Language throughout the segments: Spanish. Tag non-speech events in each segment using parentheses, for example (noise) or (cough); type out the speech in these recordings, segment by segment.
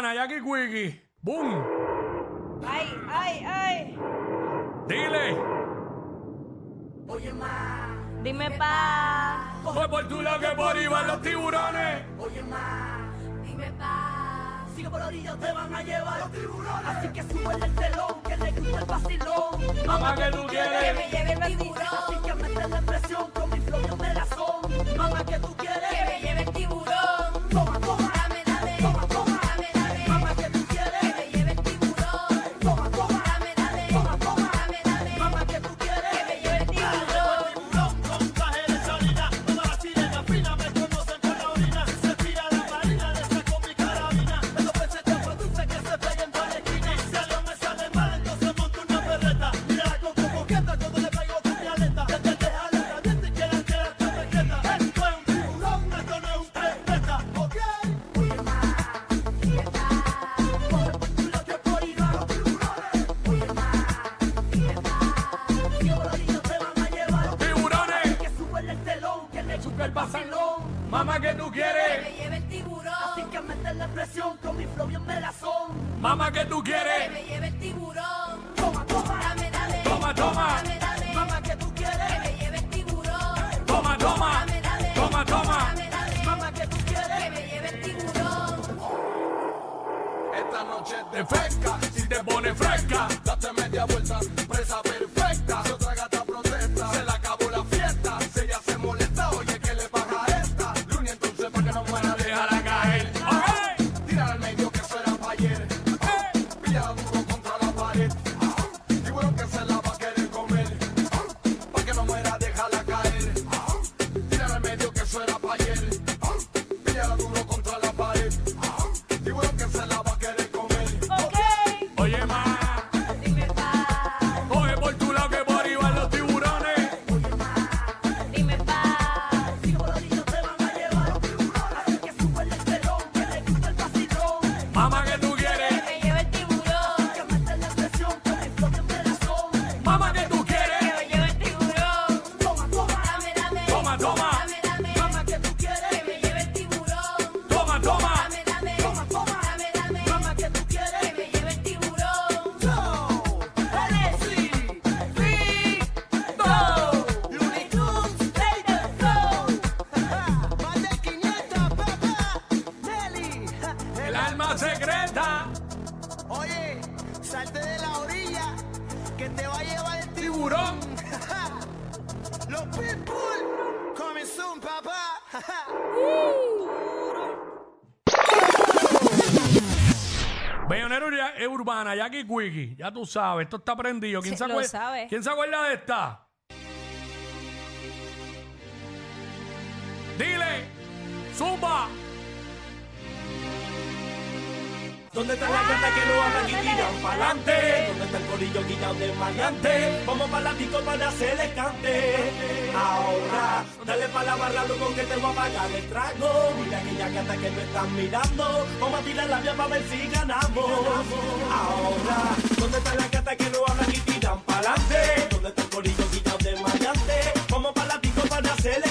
pana, Jackie Quickie. ¡Boom! ¡Ay, ay, ay! ¡Dile! Oye, ma. Dime, pa. Coge por tu lado que por ahí van los tiburones. Oye, ma. Dime, pa. Si por orilla te van a llevar los tiburones. Así que sube el telón, que le gusta el vacilón. Mamá, que tú quieres. Que me lleve el tiburón. Así que mete la presión con mi flow de la son. Mamá, que tú quieres. si te pone fresca, date media vuelta, presa perfecta. Si otra gata protesta, se le acabó la fiesta. Si ella se molesta, oye, que le pasa a esta? Lunes entonces para que no muera, déjala caer. Okay. Tirar al medio que será para ayer. Pilla duro contra la pared. Y bueno que se la va a querer comer. Para que no muera, déjala caer. Tirar al medio que suena para Bellonera (laughs) Urbana, Jackie Quickie, ya tú sabes, esto está prendido. ¿Quién, Sí, se, lo sabe. ¿Quién se acuerda de esta? Dile, zumba. ¿Dónde está la gata que no habla y tiran pa'lante? ¿Dónde está el corillo guillado de maleante? Vamos para la disco para hacerle cante. Ahora, dale pa' la barra, loco, que te voy a pagar el trago. Mira aquella gata que me están mirando. Vamos a tirar la vía para ver si ganamos. Ahora, ¿dónde está la gata que no habla y tiran pa'lante? ¿Dónde está el corillo guillado de maleante? Vamos para la disco para hacerle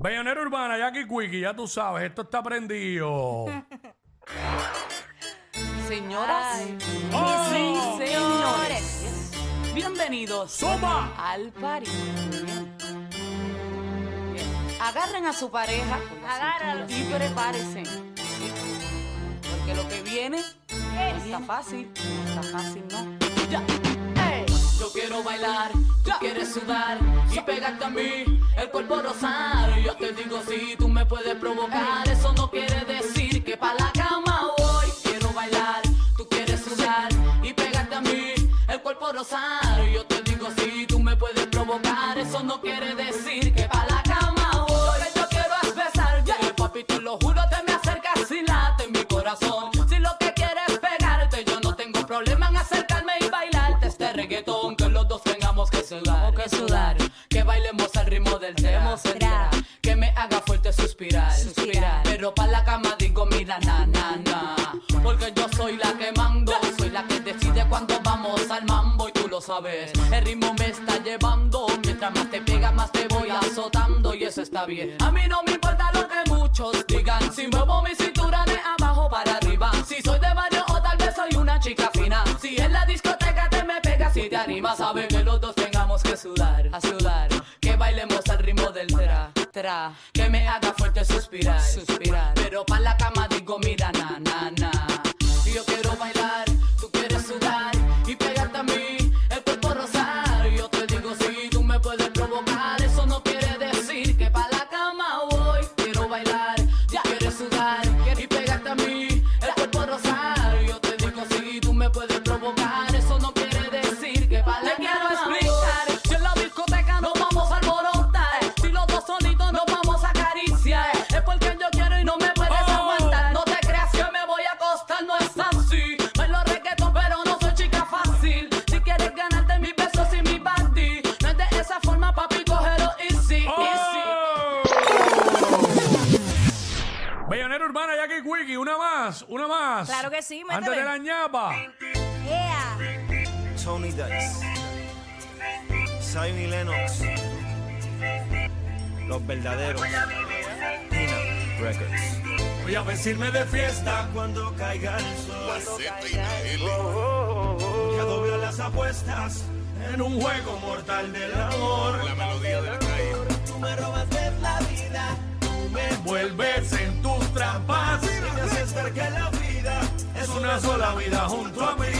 Bellonera Urbana, Jackie Quickie, ya tú sabes, esto está prendido. (laughs) Señoras ¡Oh! y señores, bienvenidos ¡Suma! al party. Agarren a su pareja Agárralo. y prepárense. Porque lo que viene no está fácil, no está fácil, ¿no? Ya. Yo quiero bailar, quieres sudar y pegarte a mí, el cuerpo rosar. Yo te digo si tú me puedes provocar, eso no quiere decir que pa' la cama voy. Quiero bailar, tú quieres sudar y pegarte a mí, el cuerpo rosar. Yo te digo si tú me puedes provocar, eso no quiere decir A mí no me importa lo que muchos digan, si muevo mi cintura de abajo para arriba. Si soy de barrio o tal vez soy una chica fina. Si en la discoteca te me pegas y te animas, sabe que los dos tengamos que sudar, a sudar. Que bailemos al ritmo del tra, tra. Que me haga fuerte suspirar, suspirar. Pero pa' la cama más, una más. Claro que sí, Antes métele. de la ñapa. Yeah. Tony Dice, y Lennox, Los Verdaderos, Pina Records. Voy a vestirme de fiesta cuando caiga el sol. Que doble las apuestas en un juego mortal del amor. La melodía de la calle. Tú me robas de la vida, tú me Vuelves en tus trampas. Una sola vida junto a mí.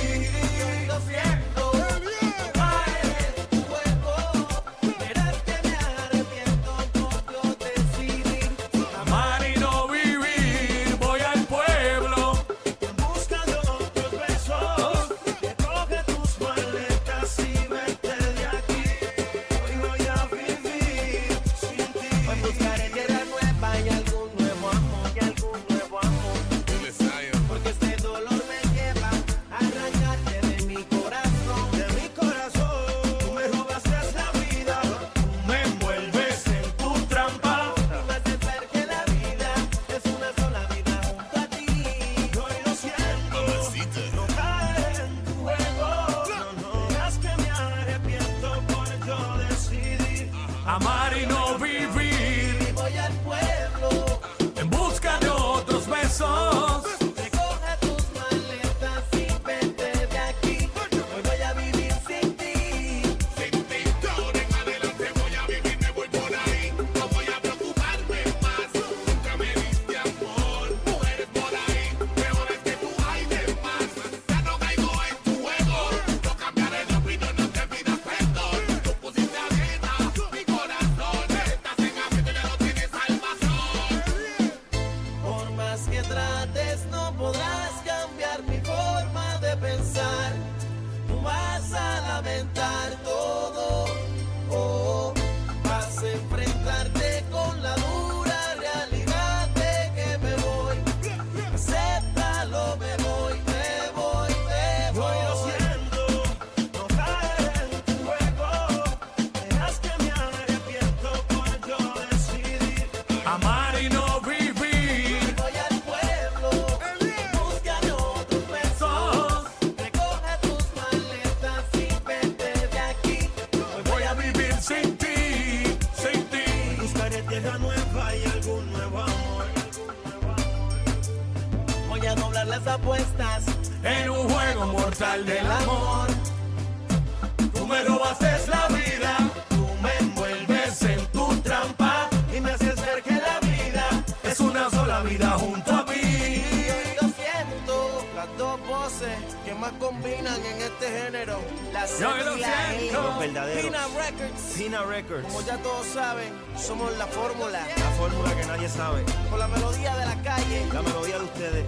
Combinan en este género. La Yo Z y la E. Los verdaderos. Pina Records. Pina Records. Como ya todos saben, somos la fórmula. La fórmula que nadie sabe. Con la melodía de la calle. La melodía de ustedes.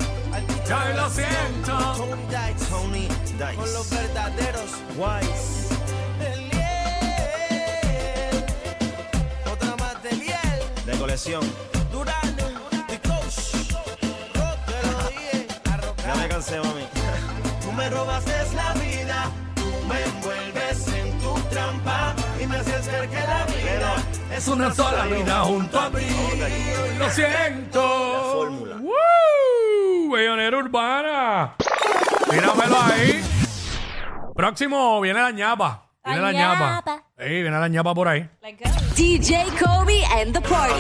Yo lo siento. Tony Dice. Tony Con los Dice. verdaderos. Wise. Otra más de Liel. De colección. Durano. The Coach. Rock, te lo dije. Ya me cansé, mami. (laughs) Tú me robas es la vida, tú me envuelves en tu trampa y me haces ver que la vida Es una sola vida junto a mí. Lo siento. La fórmula. ¡Woo! Bellonera urbana. Míramelo ahí. Próximo viene la ñapa. Viene la La ñapa. ñapa. Sí, viene la ñapa por ahí. DJ Kobe and the party.